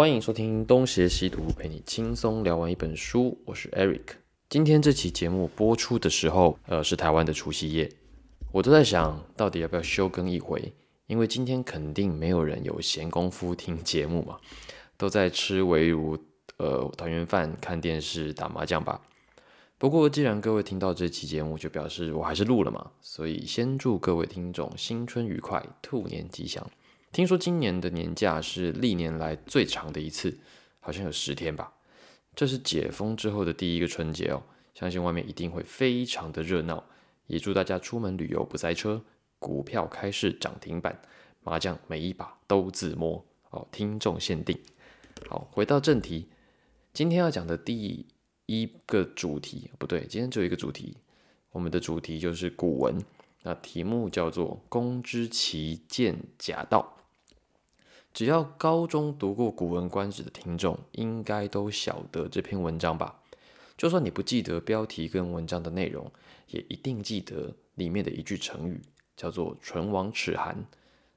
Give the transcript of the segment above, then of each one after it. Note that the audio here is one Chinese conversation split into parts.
欢迎收听东邪西毒，陪你轻松聊完一本书。我是 Eric。今天这期节目播出的时候，呃，是台湾的除夕夜。我都在想到底要不要休更一回，因为今天肯定没有人有闲工夫听节目嘛，都在吃围炉、呃团圆饭、看电视、打麻将吧。不过既然各位听到这期节目，就表示我还是录了嘛，所以先祝各位听众新春愉快，兔年吉祥。听说今年的年假是历年来最长的一次，好像有十天吧。这是解封之后的第一个春节哦，相信外面一定会非常的热闹。也祝大家出门旅游不塞车，股票开市涨停板，麻将每一把都自摸哦。听众限定。好，回到正题，今天要讲的第一个主题不对，今天只有一个主题，我们的主题就是古文，那题目叫做“公之奇见假道”。只要高中读过《古文观止》的听众，应该都晓得这篇文章吧？就算你不记得标题跟文章的内容，也一定记得里面的一句成语，叫做“唇亡齿寒”。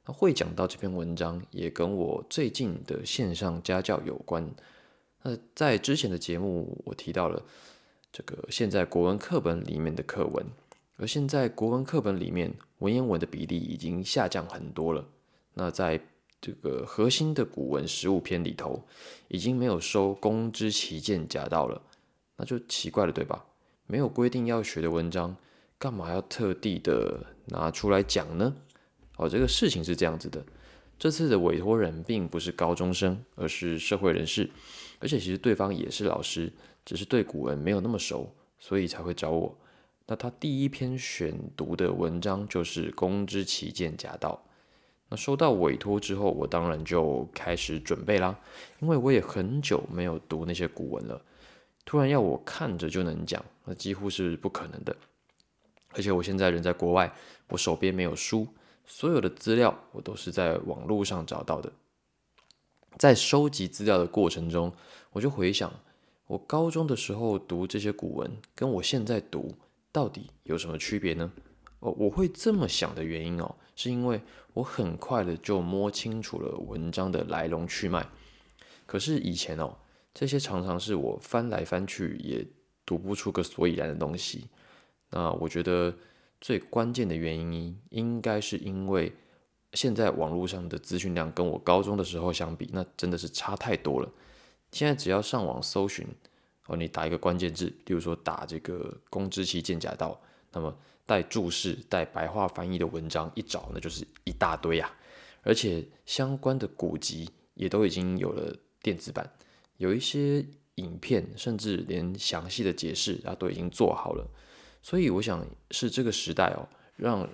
那会讲到这篇文章，也跟我最近的线上家教有关。那在之前的节目，我提到了这个现在国文课本里面的课文，而现在国文课本里面文言文的比例已经下降很多了。那在这个核心的古文十五篇里头，已经没有收“公之奇见假道”了，那就奇怪了，对吧？没有规定要学的文章，干嘛要特地的拿出来讲呢？哦，这个事情是这样子的，这次的委托人并不是高中生，而是社会人士，而且其实对方也是老师，只是对古文没有那么熟，所以才会找我。那他第一篇选读的文章就是“公之奇见假道”。收到委托之后，我当然就开始准备啦，因为我也很久没有读那些古文了，突然要我看着就能讲，那几乎是不可能的。而且我现在人在国外，我手边没有书，所有的资料我都是在网络上找到的。在收集资料的过程中，我就回想我高中的时候读这些古文，跟我现在读到底有什么区别呢？哦，我会这么想的原因哦，是因为我很快的就摸清楚了文章的来龙去脉。可是以前哦，这些常常是我翻来翻去也读不出个所以然的东西。那我觉得最关键的原因，应该是因为现在网络上的资讯量跟我高中的时候相比，那真的是差太多了。现在只要上网搜寻，哦，你打一个关键字，例如说打这个“公之奇见假道”，那么。带注释、带白话翻译的文章一找，那就是一大堆啊！而且相关的古籍也都已经有了电子版，有一些影片，甚至连详细的解释啊都已经做好了。所以我想是这个时代哦，让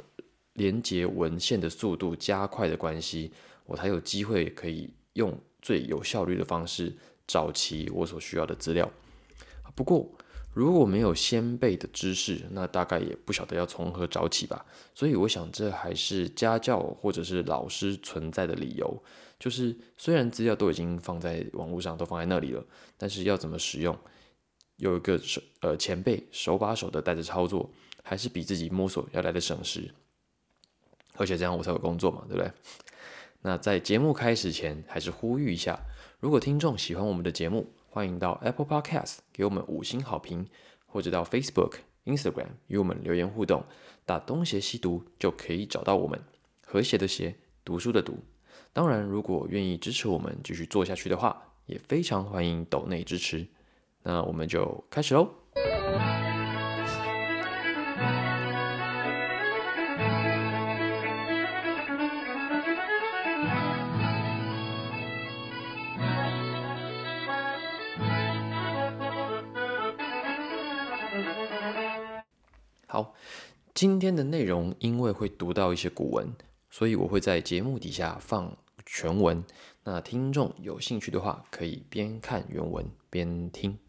连接文献的速度加快的关系，我才有机会可以用最有效率的方式找齐我所需要的资料。不过，如果没有先辈的知识，那大概也不晓得要从何找起吧。所以我想，这还是家教或者是老师存在的理由。就是虽然资料都已经放在网络上，都放在那里了，但是要怎么使用，有一个手呃前辈手把手的带着操作，还是比自己摸索要来的省时。而且这样我才有工作嘛，对不对？那在节目开始前，还是呼吁一下，如果听众喜欢我们的节目。欢迎到 Apple Podcast 给我们五星好评，或者到 Facebook、Instagram 与我们留言互动，打东邪西毒就可以找到我们。和谐的邪，读书的读。当然，如果愿意支持我们继续做下去的话，也非常欢迎抖内支持。那我们就开始喽。今天的内容因为会读到一些古文，所以我会在节目底下放全文。那听众有兴趣的话，可以边看原文边听。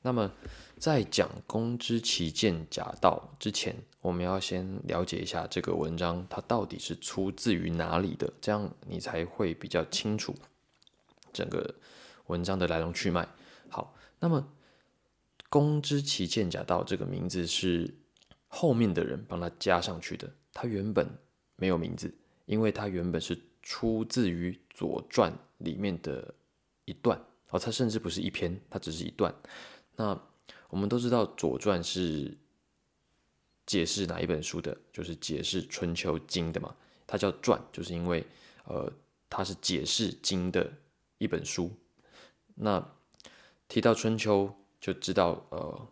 那么，在讲“公之奇见假道”之前，我们要先了解一下这个文章它到底是出自于哪里的，这样你才会比较清楚整个文章的来龙去脉。好，那么“公之奇见假道”这个名字是。后面的人帮他加上去的，他原本没有名字，因为他原本是出自于《左传》里面的一段哦，它甚至不是一篇，它只是一段。那我们都知道《左传》是解释哪一本书的，就是解释《春秋经》的嘛。它叫传，就是因为呃，它是解释经的一本书。那提到春秋，就知道呃，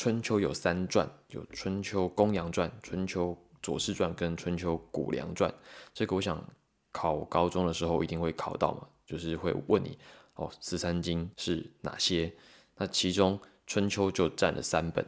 春秋有三传，有《春秋公羊传》、《春秋左氏传》跟《春秋谷梁传》。这个我想考高中的时候一定会考到嘛，就是会问你哦，十三经是哪些？那其中《春秋》就占了三本。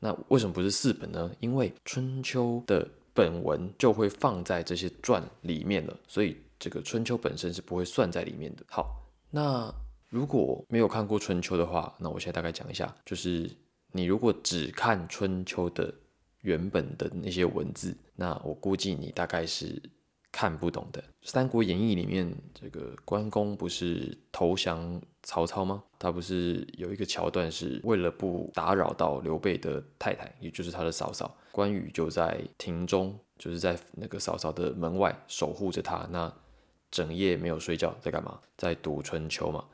那为什么不是四本呢？因为《春秋》的本文就会放在这些传里面了，所以这个《春秋》本身是不会算在里面的。好，那。如果没有看过《春秋》的话，那我现在大概讲一下，就是你如果只看《春秋》的原本的那些文字，那我估计你大概是看不懂的。《三国演义》里面，这个关公不是投降曹操吗？他不是有一个桥段，是为了不打扰到刘备的太太，也就是他的嫂嫂，关羽就在庭中，就是在那个嫂嫂的门外守护着他，那整夜没有睡觉，在干嘛？在读《春秋》嘛。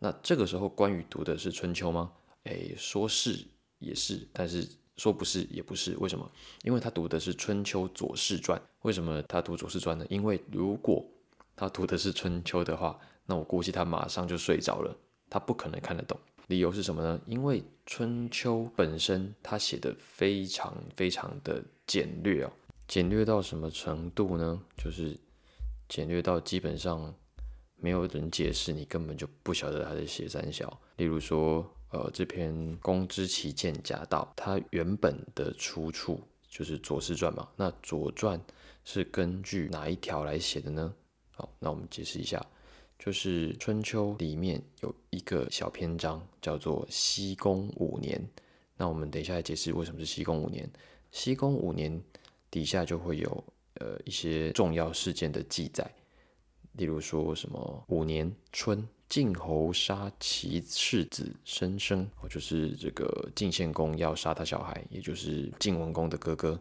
那这个时候，关羽读的是《春秋》吗？诶，说是也是，但是说不是也不是。为什么？因为他读的是《春秋左氏传》。为什么他读《左氏传》呢？因为如果他读的是《春秋》的话，那我估计他马上就睡着了，他不可能看得懂。理由是什么呢？因为《春秋》本身他写的非常非常的简略哦，简略到什么程度呢？就是简略到基本上。没有人解释，你根本就不晓得他在写三小。例如说，呃，这篇《公之奇剑甲道》，它原本的出处就是《左氏传》嘛。那《左传》是根据哪一条来写的呢？好，那我们解释一下，就是《春秋》里面有一个小篇章叫做“西公五年”。那我们等一下来解释为什么是西公五年。西公五年底下就会有呃一些重要事件的记载。例如说什么五年春，晋侯杀其世子申生，哦，就是这个晋献公要杀他小孩，也就是晋文公的哥哥，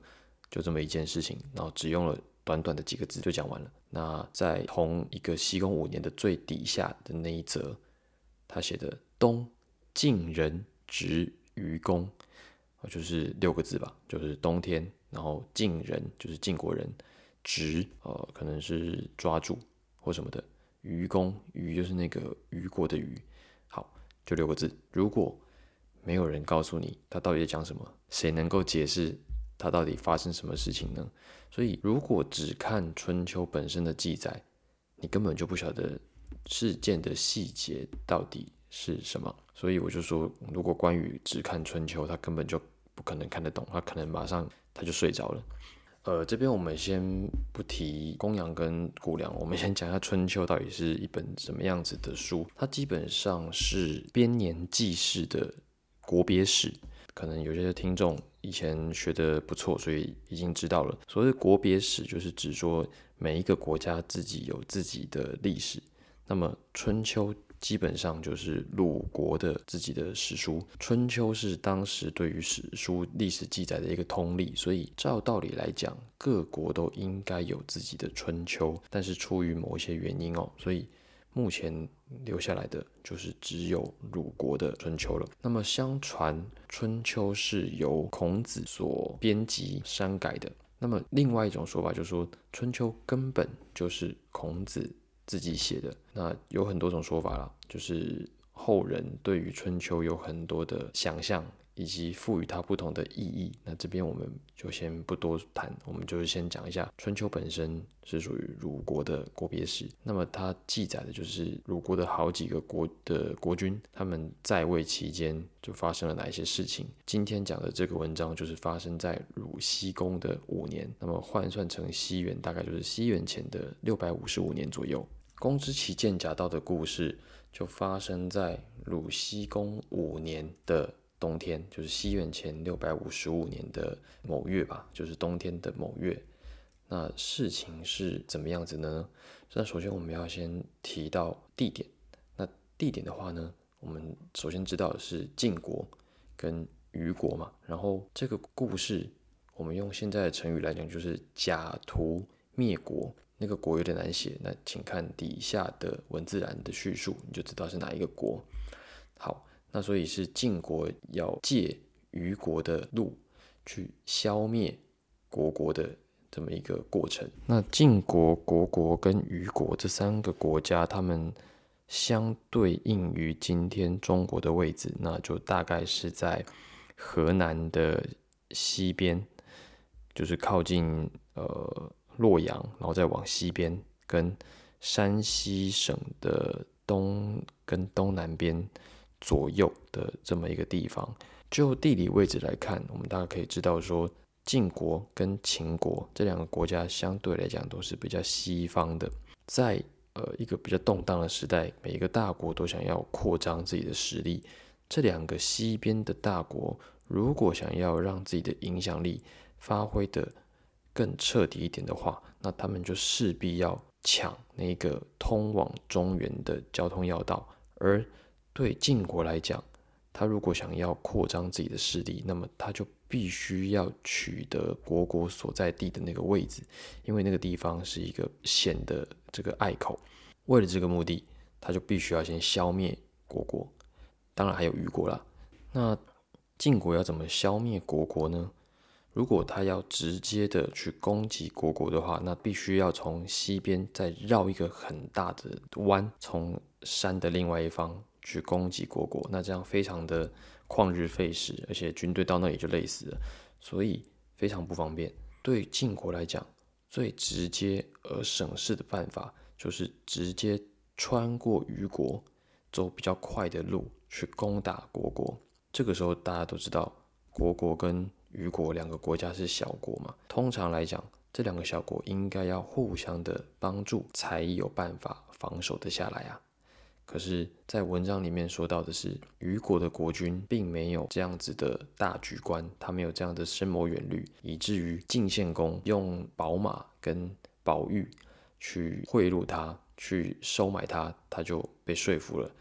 就这么一件事情，然后只用了短短的几个字就讲完了。那在同一个西宫五年的最底下的那一则，他写的冬晋人执于公，就是六个字吧，就是冬天，然后晋人就是晋国人，执呃可能是抓住。或什么的，愚公，愚就是那个愚国的愚。好，就六个字。如果没有人告诉你他到底在讲什么，谁能够解释他到底发生什么事情呢？所以，如果只看春秋本身的记载，你根本就不晓得事件的细节到底是什么。所以我就说，如果关羽只看春秋，他根本就不可能看得懂，他可能马上他就睡着了。呃，这边我们先不提公羊跟谷梁，我们先讲一下《春秋》到底是一本什么样子的书。它基本上是编年记事的国别史。可能有些听众以前学的不错，所以已经知道了。所谓国别史，就是指说每一个国家自己有自己的历史。那么《春秋》。基本上就是鲁国的自己的史书，《春秋》是当时对于史书历史记载的一个通例，所以照道理来讲，各国都应该有自己的《春秋》，但是出于某一些原因哦，所以目前留下来的就是只有鲁国的《春秋》了。那么相传《春秋》是由孔子所编辑删改的，那么另外一种说法就是说，《春秋》根本就是孔子。自己写的那有很多种说法了，就是后人对于春秋有很多的想象，以及赋予它不同的意义。那这边我们就先不多谈，我们就是先讲一下春秋本身是属于鲁国的国别史。那么它记载的就是鲁国的好几个国的国君，他们在位期间就发生了哪一些事情。今天讲的这个文章就是发生在鲁僖公的五年，那么换算成西元大概就是西元前的六百五十五年左右。公之奇剑甲道的故事就发生在鲁西公五年的冬天，就是西元前六百五十五年的某月吧，就是冬天的某月。那事情是怎么样子呢？那首先我们要先提到地点。那地点的话呢，我们首先知道的是晋国跟虞国嘛。然后这个故事，我们用现在的成语来讲，就是假途灭国。那个国有点难写，那请看底下的文字栏的叙述，你就知道是哪一个国。好，那所以是晋国要借虞国的路去消灭国国的这么一个过程。那晋国、国国跟虞国这三个国家，他们相对应于今天中国的位置，那就大概是在河南的西边，就是靠近呃。洛阳，然后再往西边，跟山西省的东跟东南边左右的这么一个地方。就地理位置来看，我们大家可以知道说，晋国跟秦国这两个国家相对来讲都是比较西方的。在呃一个比较动荡的时代，每一个大国都想要扩张自己的实力。这两个西边的大国，如果想要让自己的影响力发挥的，更彻底一点的话，那他们就势必要抢那个通往中原的交通要道。而对晋国来讲，他如果想要扩张自己的势力，那么他就必须要取得国国所在地的那个位置，因为那个地方是一个险的这个隘口。为了这个目的，他就必须要先消灭国国，当然还有虞国啦。那晋国要怎么消灭国国呢？如果他要直接的去攻击国国的话，那必须要从西边再绕一个很大的弯，从山的另外一方去攻击国国。那这样非常的旷日费时，而且军队到那里就累死了，所以非常不方便。对晋国来讲，最直接而省事的办法就是直接穿过虞国，走比较快的路去攻打国国。这个时候大家都知道，国国跟虞国两个国家是小国嘛，通常来讲，这两个小国应该要互相的帮助，才有办法防守得下来啊。可是，在文章里面说到的是，虞国的国君并没有这样子的大局观，他没有这样的深谋远虑，以至于晋献公用宝马跟宝玉去贿赂他，去收买他，他就被说服了，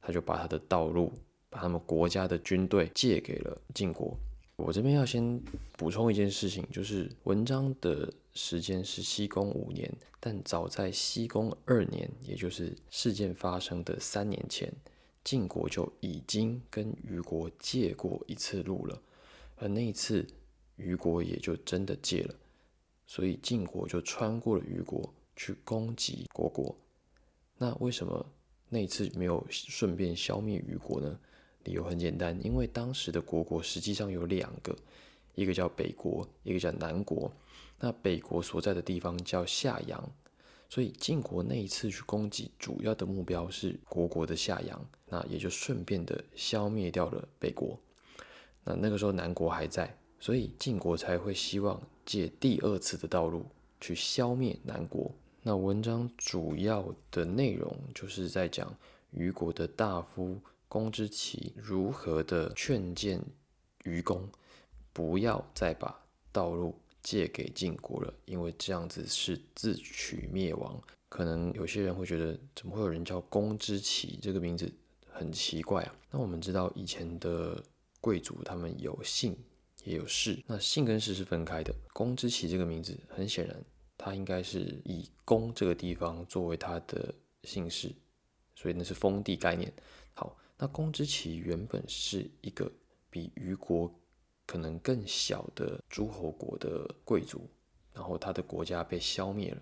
他就把他的道路，把他们国家的军队借给了晋国。我这边要先补充一件事情，就是文章的时间是西宫五年，但早在西宫二年，也就是事件发生的三年前，晋国就已经跟虞国借过一次路了，而那一次虞国也就真的借了，所以晋国就穿过了虞国去攻击国国。那为什么那一次没有顺便消灭虞国呢？理由很简单，因为当时的国国实际上有两个，一个叫北国，一个叫南国。那北国所在的地方叫夏阳，所以晋国那一次去攻击，主要的目标是国国的夏阳，那也就顺便的消灭掉了北国。那那个时候南国还在，所以晋国才会希望借第二次的道路去消灭南国。那文章主要的内容就是在讲虞国的大夫。公之奇如何的劝谏愚公，不要再把道路借给晋国了，因为这样子是自取灭亡。可能有些人会觉得，怎么会有人叫公之奇这个名字很奇怪啊？那我们知道以前的贵族他们有姓也有氏，那姓跟氏是分开的。公之奇这个名字很显然，他应该是以公这个地方作为他的姓氏，所以那是封地概念。好。那公之奇原本是一个比虞国可能更小的诸侯国的贵族，然后他的国家被消灭了，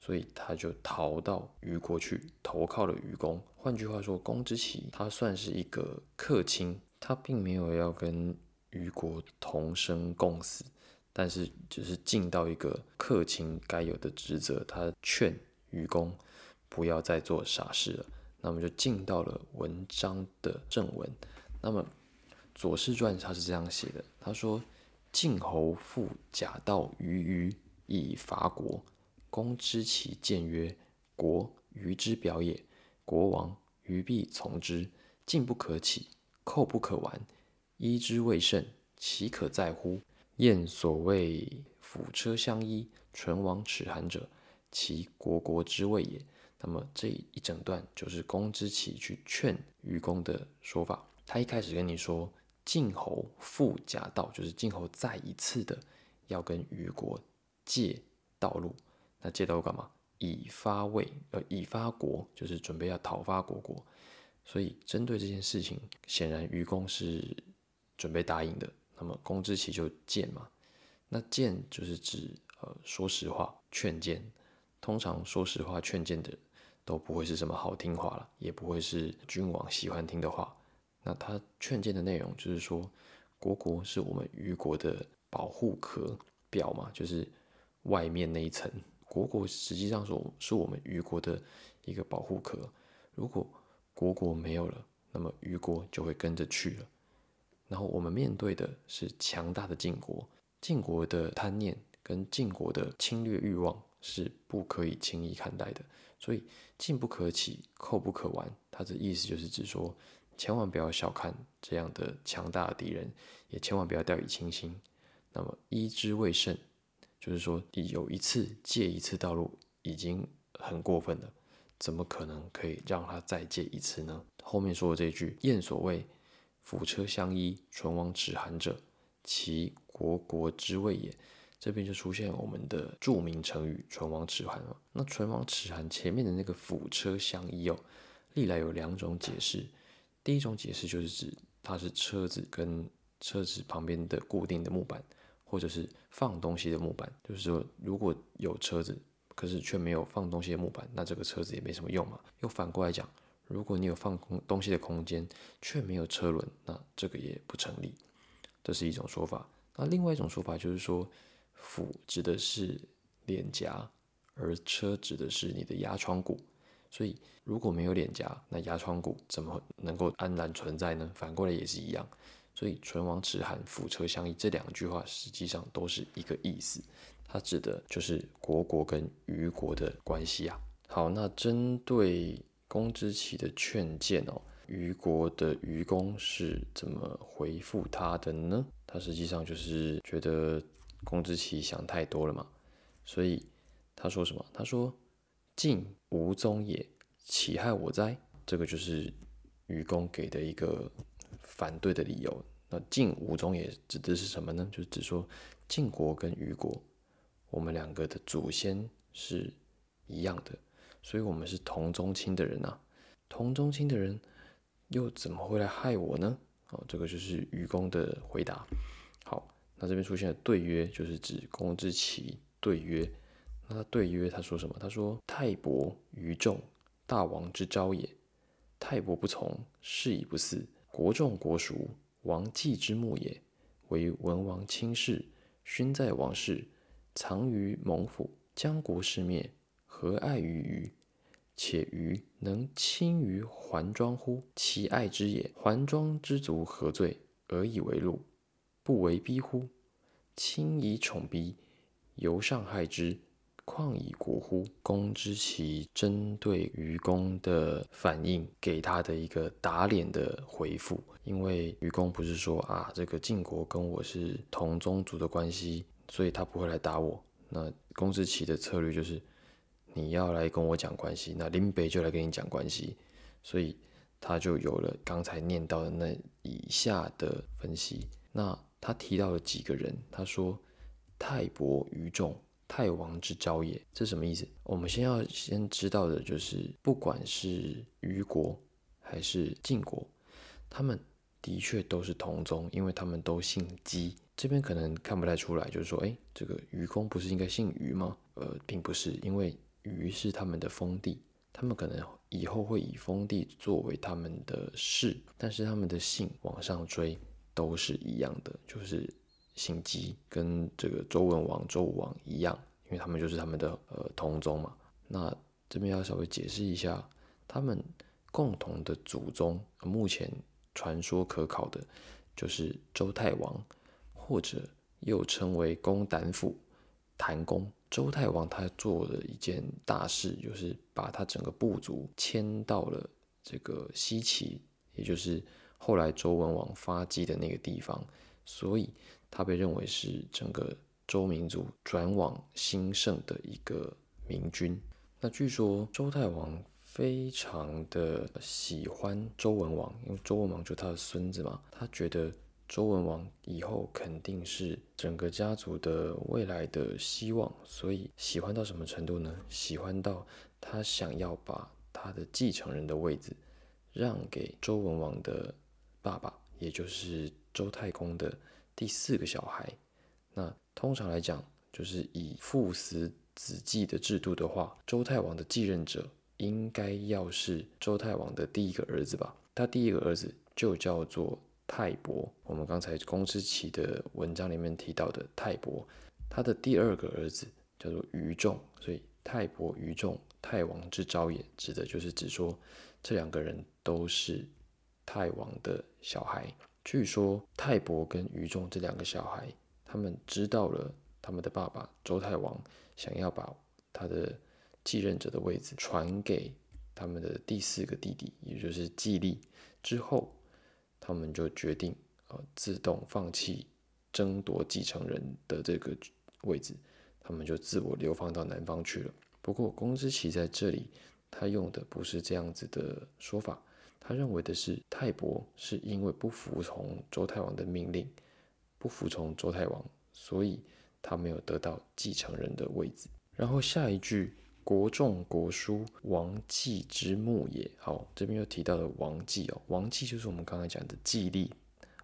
所以他就逃到虞国去投靠了虞公。换句话说，公之奇他算是一个客卿，他并没有要跟虞国同生共死，但是只是尽到一个客卿该有的职责，他劝虞公不要再做傻事了。那么就进到了文章的正文。那么《左氏传》他是这样写的：他说，晋侯复假道于虞以伐国，公之其谏曰：“国虞之表也，国王虞必从之。进不可起，寇不可完，依之未甚，岂可在乎？燕所谓辅车相依，唇亡齿寒者，其国国之谓也。”那么这一整段就是公之奇去劝愚公的说法。他一开始跟你说，晋侯复假道，就是晋侯再一次的要跟虞国借道路。那借刀干嘛？以发魏，呃，以发国，就是准备要讨伐国国。所以针对这件事情，显然愚公是准备答应的。那么公之奇就谏嘛，那谏就是指呃说实话劝谏。通常说实话劝谏的都不会是什么好听话了，也不会是君王喜欢听的话。那他劝谏的内容就是说，国国是我们虞国的保护壳表嘛，就是外面那一层。国国实际上是是我们虞国的一个保护壳。如果国国没有了，那么虞国就会跟着去了。然后我们面对的是强大的晋国，晋国的贪念跟晋国的侵略欲望是不可以轻易看待的。所以进不可起，寇不可完。他的意思就是指说，千万不要小看这样的强大的敌人，也千万不要掉以轻心。那么一之未胜，就是说有一次借一次道路已经很过分了。怎么可能可以让他再借一次呢？后面说的这句“燕所谓辅车相依，唇亡齿寒者，其国国之谓也”，这边就出现我们的著名成语“唇亡齿寒”了。那“唇亡齿寒”前面的那个“辅车相依”哦，历来有两种解释。第一种解释就是指它是车子跟车子旁边的固定的木板，或者是放东西的木板，就是说如果有车子。可是却没有放东西的木板，那这个车子也没什么用嘛。又反过来讲，如果你有放空东西的空间，却没有车轮，那这个也不成立。这是一种说法。那另外一种说法就是说，腹指的是脸颊，而车指的是你的牙床骨。所以如果没有脸颊，那牙床骨怎么能够安然存在呢？反过来也是一样。所以“唇亡齿寒，腹车相依”这两句话实际上都是一个意思。它指的就是国国跟虞国的关系啊。好，那针对公之奇的劝谏哦，虞国的虞公是怎么回复他的呢？他实际上就是觉得公之奇想太多了嘛，所以他说什么？他说：“晋无宗也，岂害我哉？”这个就是虞公给的一个反对的理由。那晋无宗也指的是什么呢？就是指说晋国跟虞国。我们两个的祖先是一样的，所以我们是同宗亲的人呐。同宗亲的人又怎么会来害我呢？哦，这个就是愚公的回答。好，那这边出现的对曰，就是指公之奇对曰。那他对曰，他说什么？他说：“太伯于众，大王之招也。太伯不从，是以不嗣。国重国熟，王祭之墓也。为文王亲事，勋在王室。”藏于蒙府，将国事灭，何爱于虞？且虞能亲于桓庄乎？其爱之也。桓庄之族何罪而以为禄？不为逼乎？亲以宠逼，犹上害之，况以国乎？公之奇针对愚公的反应，给他的一个打脸的回复。因为愚公不是说啊，这个晋国跟我是同宗族的关系。所以他不会来打我。那公之奇的策略就是，你要来跟我讲关系，那林北就来跟你讲关系。所以他就有了刚才念到的那以下的分析。那他提到了几个人，他说：“太伯于众，太王之昭也。”这什么意思？我们先要先知道的就是，不管是虞国还是晋国，他们的确都是同宗，因为他们都姓姬。这边可能看不太出来，就是说，哎，这个愚公不是应该姓虞吗？呃，并不是，因为虞是他们的封地，他们可能以后会以封地作为他们的氏，但是他们的姓往上追都是一样的，就是姓姬，跟这个周文王、周武王一样，因为他们就是他们的呃同宗嘛。那这边要稍微解释一下，他们共同的祖宗，目前传说可考的就是周太王。或者又称为公胆府谭公周太王，他做了一件大事，就是把他整个部族迁到了这个西岐，也就是后来周文王发迹的那个地方，所以他被认为是整个周民族转往兴盛的一个明君。那据说周太王非常的喜欢周文王，因为周文王就是他的孙子嘛，他觉得。周文王以后肯定是整个家族的未来的希望，所以喜欢到什么程度呢？喜欢到他想要把他的继承人的位置让给周文王的爸爸，也就是周太公的第四个小孩。那通常来讲，就是以父死子继的制度的话，周太王的继任者应该要是周太王的第一个儿子吧？他第一个儿子就叫做泰伯，我们刚才公之奇的文章里面提到的泰伯，他的第二个儿子叫做于仲，所以泰伯、于仲，太王之昭也，指的就是指说这两个人都是泰王的小孩。据说泰伯跟于仲这两个小孩，他们知道了。他们的爸爸周太王想要把他的继任者的位置传给他们的第四个弟弟，也就是季历。之后，他们就决定呃自动放弃争夺继承人的这个位置，他们就自我流放到南方去了。不过，公之奇在这里他用的不是这样子的说法，他认为的是泰伯是因为不服从周太王的命令，不服从周太王，所以。他没有得到继承人的位置。然后下一句“国仲国叔王季之墓也”，好，这边又提到了王季哦。王季就是我们刚才讲的季历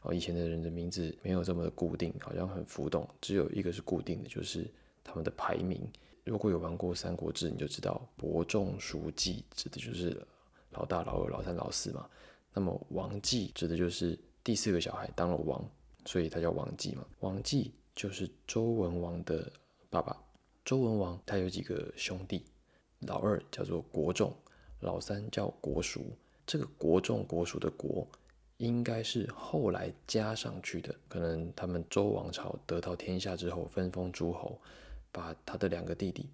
哦。以前的人的名字没有这么的固定，好像很浮动，只有一个是固定的，就是他们的排名。如果有玩过《三国志》，你就知道伯仲叔季指的就是老大、老二、老三、老四嘛。那么王季指的就是第四个小孩当了王，所以他叫王季嘛。王季。就是周文王的爸爸。周文王他有几个兄弟，老二叫做国仲，老三叫国叔。这个国仲、国叔的国，应该是后来加上去的。可能他们周王朝得到天下之后，分封诸侯，把他的两个弟弟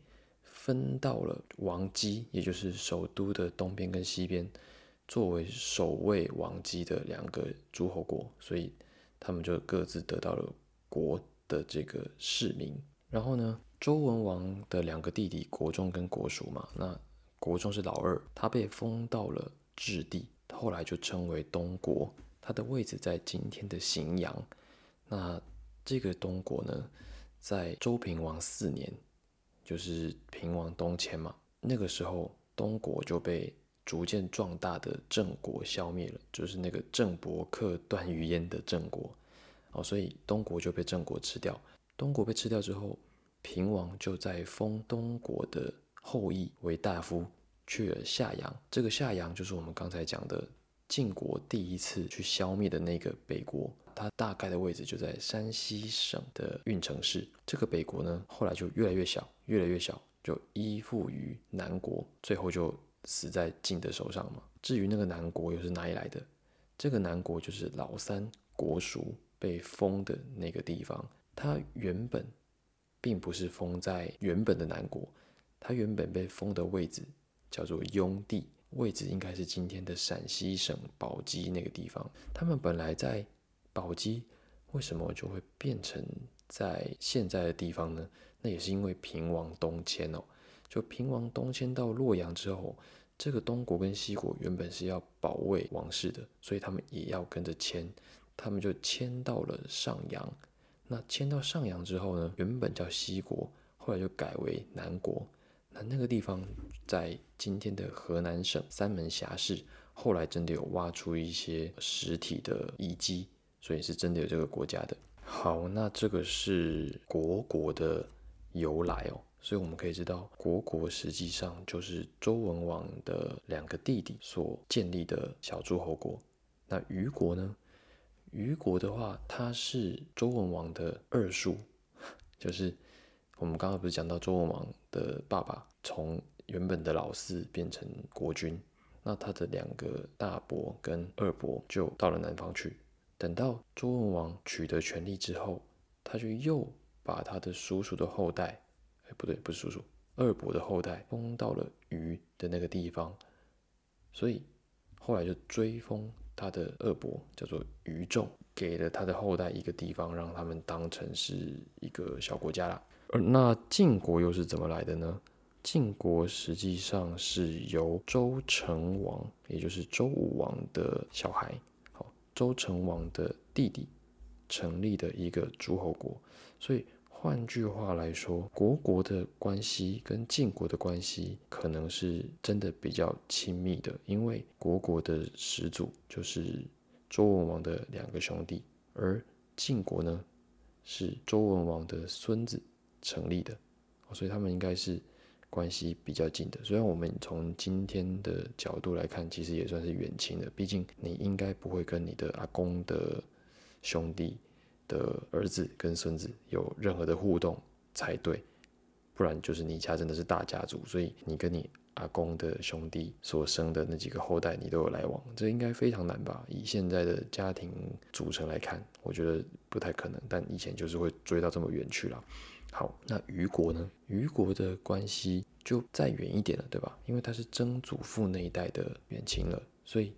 分到了王姬，也就是首都的东边跟西边，作为守卫王姬的两个诸侯国，所以他们就各自得到了国。的这个市民，然后呢，周文王的两个弟弟国仲跟国叔嘛，那国仲是老二，他被封到了质地，后来就称为东国，他的位置在今天的荥阳。那这个东国呢，在周平王四年，就是平王东迁嘛，那个时候东国就被逐渐壮大的郑国消灭了，就是那个郑伯克段于鄢的郑国。哦，所以东国就被郑国吃掉。东国被吃掉之后，平王就在封东国的后裔为大夫，去了夏阳。这个夏阳就是我们刚才讲的晋国第一次去消灭的那个北国，它大概的位置就在山西省的运城市。这个北国呢，后来就越来越小，越来越小，就依附于南国，最后就死在晋的手上嘛。至于那个南国又是哪里来的？这个南国就是老三国叔。被封的那个地方，它原本并不是封在原本的南国，它原本被封的位置叫做雍地，位置应该是今天的陕西省宝鸡那个地方。他们本来在宝鸡，为什么就会变成在现在的地方呢？那也是因为平王东迁哦。就平王东迁到洛阳之后，这个东国跟西国原本是要保卫王室的，所以他们也要跟着迁。他们就迁到了上阳，那迁到上阳之后呢，原本叫西国，后来就改为南国。那那个地方在今天的河南省三门峡市，后来真的有挖出一些实体的遗迹，所以是真的有这个国家的。好，那这个是国国的由来哦，所以我们可以知道，国国实际上就是周文王的两个弟弟所建立的小诸侯国。那虞国呢？虞国的话，他是周文王的二叔，就是我们刚刚不是讲到周文王的爸爸从原本的老四变成国君，那他的两个大伯跟二伯就到了南方去。等到周文王取得权力之后，他就又把他的叔叔的后代，哎，不对，不是叔叔，二伯的后代封到了虞的那个地方，所以后来就追封。他的二伯叫做于仲，给了他的后代一个地方，让他们当成是一个小国家啦。那晋国又是怎么来的呢？晋国实际上是由周成王，也就是周武王的小孩，好，周成王的弟弟成立的一个诸侯国。所以换句话来说，国国的关系跟晋国的关系可能是真的比较亲密的，因为国国的始祖就是周文王的两个兄弟，而晋国呢是周文王的孙子成立的，所以他们应该是。关系比较近的，虽然我们从今天的角度来看，其实也算是远亲的。毕竟你应该不会跟你的阿公的兄弟的儿子跟孙子有任何的互动才对，不然就是你家真的是大家族，所以你跟你阿公的兄弟所生的那几个后代，你都有来往，这应该非常难吧？以现在的家庭组成来看，我觉得不太可能。但以前就是会追到这么远去了。好，那虞国呢？虞国的关系就再远一点了，对吧？因为他是曾祖父那一代的远亲了，所以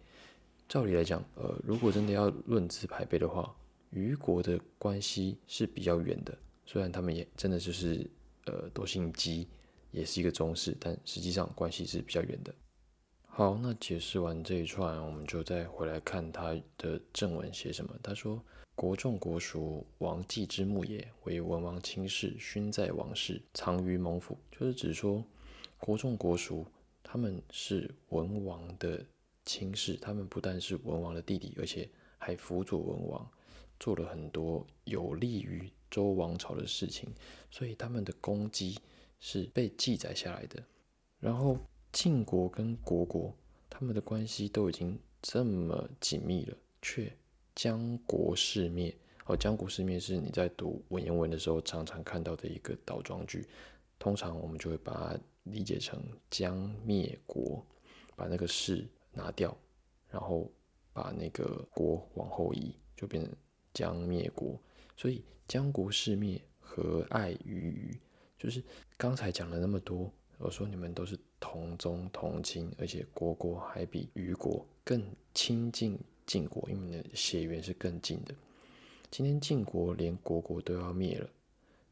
照理来讲，呃，如果真的要论资排辈的话，虞国的关系是比较远的。虽然他们也真的就是呃都姓姬，也是一个宗室，但实际上关系是比较远的。好，那解释完这一串，我们就再回来看他的正文写什么。他说。国仲国属王季之墓也，为文王亲室，勋在王室，藏于蒙府。就是指说，国仲国属他们是文王的亲室，他们不但是文王的弟弟，而且还辅佐文王，做了很多有利于周王朝的事情，所以他们的功绩是被记载下来的。然后晋国跟国国他们的关系都已经这么紧密了，却。江国世灭哦，江国世灭是你在读文言文的时候常常看到的一个倒装句，通常我们就会把它理解成江灭国，把那个世拿掉，然后把那个国往后移，就变成江灭国。所以江国世灭，何爱于虞？就是刚才讲了那么多，我说你们都是同宗同亲，而且国国还比虞国更亲近。晋国，因为你的血缘是更近的。今天晋国连国国都要灭了，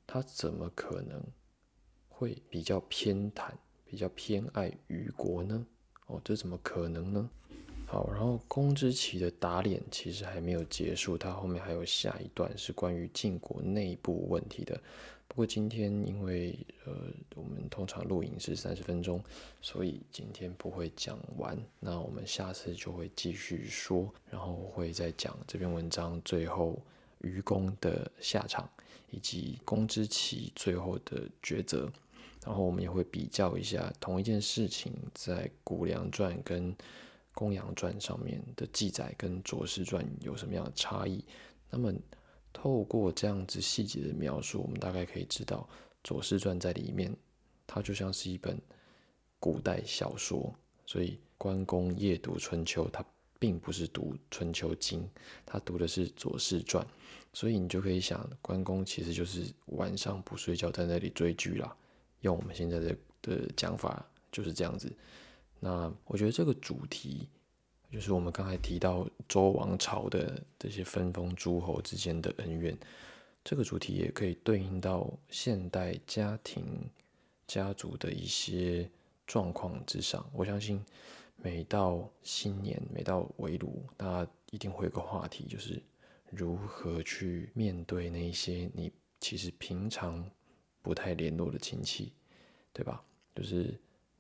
他怎么可能会比较偏袒、比较偏爱虞国呢？哦，这怎么可能呢？好，然后公之奇的打脸其实还没有结束，他后面还有下一段是关于晋国内部问题的。不过今天因为呃我们通常录影是三十分钟，所以今天不会讲完。那我们下次就会继续说，然后会再讲这篇文章最后愚公的下场，以及公之奇最后的抉择。然后我们也会比较一下同一件事情在《谷梁传》跟《公羊传》上面的记载跟《左氏传》有什么样的差异。那么。透过这样子细节的描述，我们大概可以知道，《左氏传》在里面，它就像是一本古代小说。所以关公夜读春秋，他并不是读《春秋经》，他读的是《左氏传》。所以你就可以想，关公其实就是晚上不睡觉在那里追剧啦。用我们现在的的讲法就是这样子。那我觉得这个主题。就是我们刚才提到周王朝的这些分封诸侯之间的恩怨，这个主题也可以对应到现代家庭、家族的一些状况之上。我相信每到新年、每到围炉，大家一定会有个话题，就是如何去面对那些你其实平常不太联络的亲戚，对吧？就是。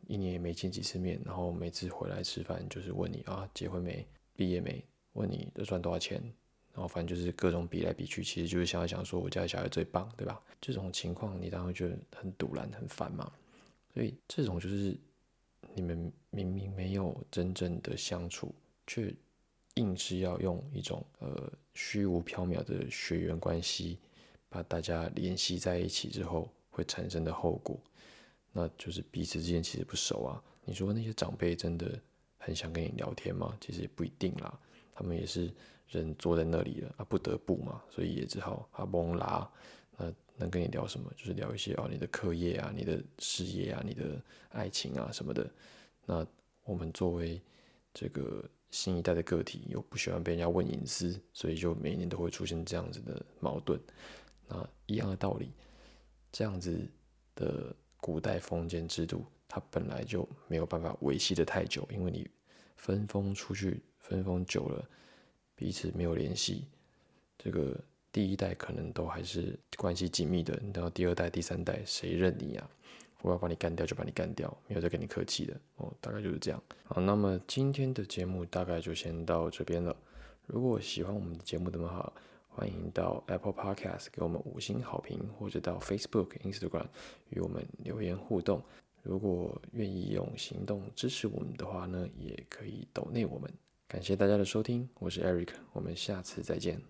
一年也没见几次面，然后每次回来吃饭就是问你啊结婚没，毕业没，问你都赚多少钱，然后反正就是各种比来比去，其实就是想要想说我家小孩最棒，对吧？这种情况你当然会觉得很堵然很烦嘛。所以这种就是你们明明没有真正的相处，却硬是要用一种呃虚无缥缈的血缘关系把大家联系在一起之后会产生的后果。那就是彼此之间其实不熟啊。你说那些长辈真的很想跟你聊天吗？其实也不一定啦。他们也是人坐在那里了啊，不得不嘛，所以也只好啊蒙拉。那能跟你聊什么？就是聊一些哦，你的课业啊，你的事业啊，你的爱情啊什么的。那我们作为这个新一代的个体，又不喜欢被人家问隐私，所以就每年都会出现这样子的矛盾。那一样的道理，这样子的。古代封建制度，它本来就没有办法维系的太久，因为你分封出去，分封久了，彼此没有联系，这个第一代可能都还是关系紧密的，到第二代、第三代，谁认你呀？我要把你干掉就把你干掉，没有再跟你客气的哦，大概就是这样。好，那么今天的节目大概就先到这边了。如果喜欢我们的节目的话，欢迎到 Apple Podcast 给我们五星好评，或者到 Facebook、Instagram 与我们留言互动。如果愿意用行动支持我们的话呢，也可以抖内我们。感谢大家的收听，我是 Eric，我们下次再见。